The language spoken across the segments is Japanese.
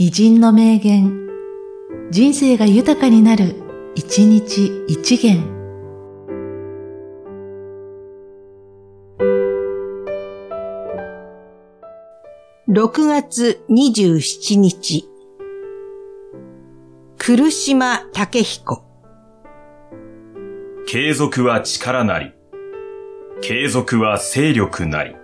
偉人の名言、人生が豊かになる、一日一元。6月27日、苦島武彦。継続は力なり。継続は勢力なり。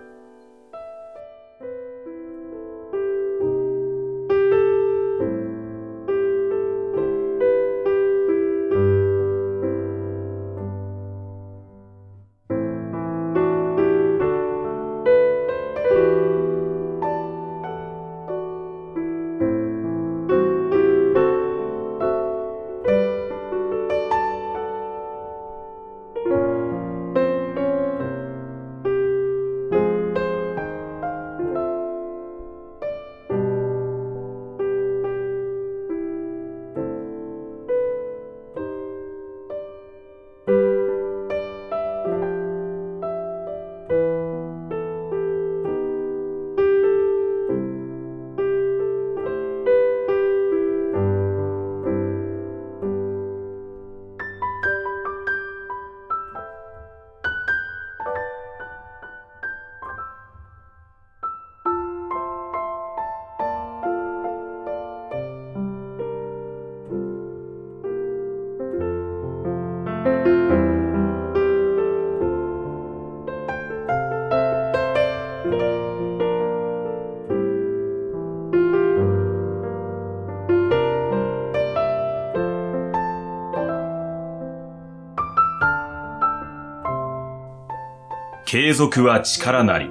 継続は力なり。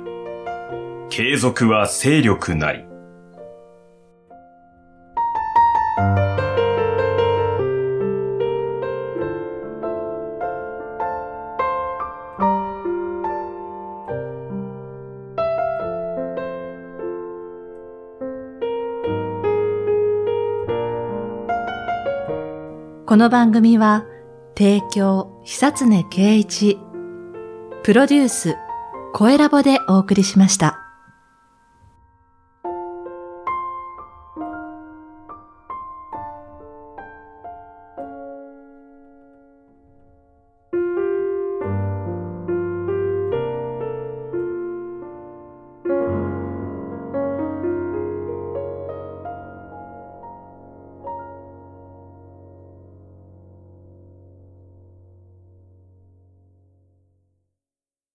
継続は勢力なり。この番組は、提供、久常圭一、プロデュース、声ラボでお送りしました。